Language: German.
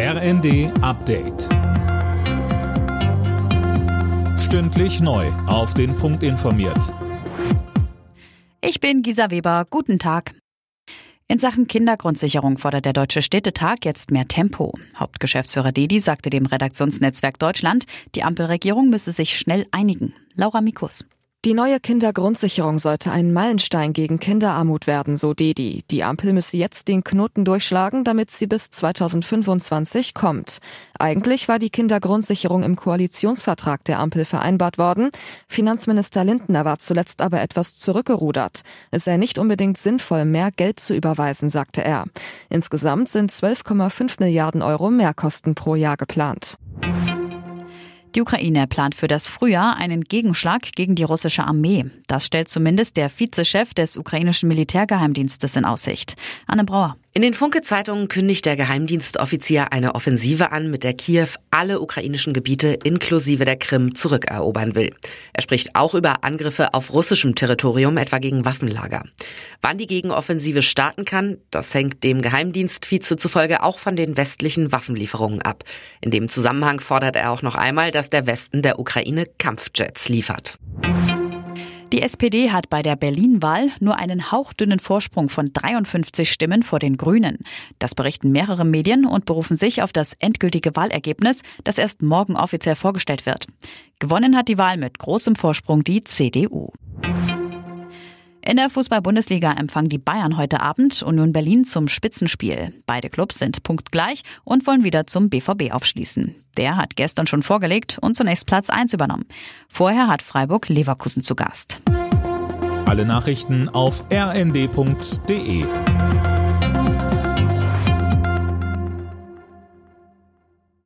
RND Update. Stündlich neu. Auf den Punkt informiert. Ich bin Gisa Weber. Guten Tag. In Sachen Kindergrundsicherung fordert der Deutsche Städtetag jetzt mehr Tempo. Hauptgeschäftsführer Dedi sagte dem Redaktionsnetzwerk Deutschland, die Ampelregierung müsse sich schnell einigen. Laura Mikus. Die neue Kindergrundsicherung sollte ein Meilenstein gegen Kinderarmut werden, so Dedi. Die Ampel müsse jetzt den Knoten durchschlagen, damit sie bis 2025 kommt. Eigentlich war die Kindergrundsicherung im Koalitionsvertrag der Ampel vereinbart worden. Finanzminister Lindner war zuletzt aber etwas zurückgerudert. Es sei nicht unbedingt sinnvoll, mehr Geld zu überweisen, sagte er. Insgesamt sind 12,5 Milliarden Euro Mehrkosten pro Jahr geplant. Die Ukraine plant für das Frühjahr einen Gegenschlag gegen die russische Armee. Das stellt zumindest der Vizechef des ukrainischen Militärgeheimdienstes in Aussicht. Anne Brauer. In den Funke-Zeitungen kündigt der Geheimdienstoffizier eine Offensive an, mit der Kiew alle ukrainischen Gebiete inklusive der Krim zurückerobern will. Er spricht auch über Angriffe auf russischem Territorium, etwa gegen Waffenlager. Wann die Gegenoffensive starten kann, das hängt dem Geheimdienstvize zufolge auch von den westlichen Waffenlieferungen ab. In dem Zusammenhang fordert er auch noch einmal, dass der Westen der Ukraine Kampfjets liefert. Die SPD hat bei der Berlin-Wahl nur einen hauchdünnen Vorsprung von 53 Stimmen vor den Grünen. Das berichten mehrere Medien und berufen sich auf das endgültige Wahlergebnis, das erst morgen offiziell vorgestellt wird. Gewonnen hat die Wahl mit großem Vorsprung die CDU. In der Fußball-Bundesliga empfangen die Bayern heute Abend Union Berlin zum Spitzenspiel. Beide Clubs sind punktgleich und wollen wieder zum BVB aufschließen. Der hat gestern schon vorgelegt und zunächst Platz 1 übernommen. Vorher hat Freiburg Leverkusen zu Gast. Alle Nachrichten auf rnd.de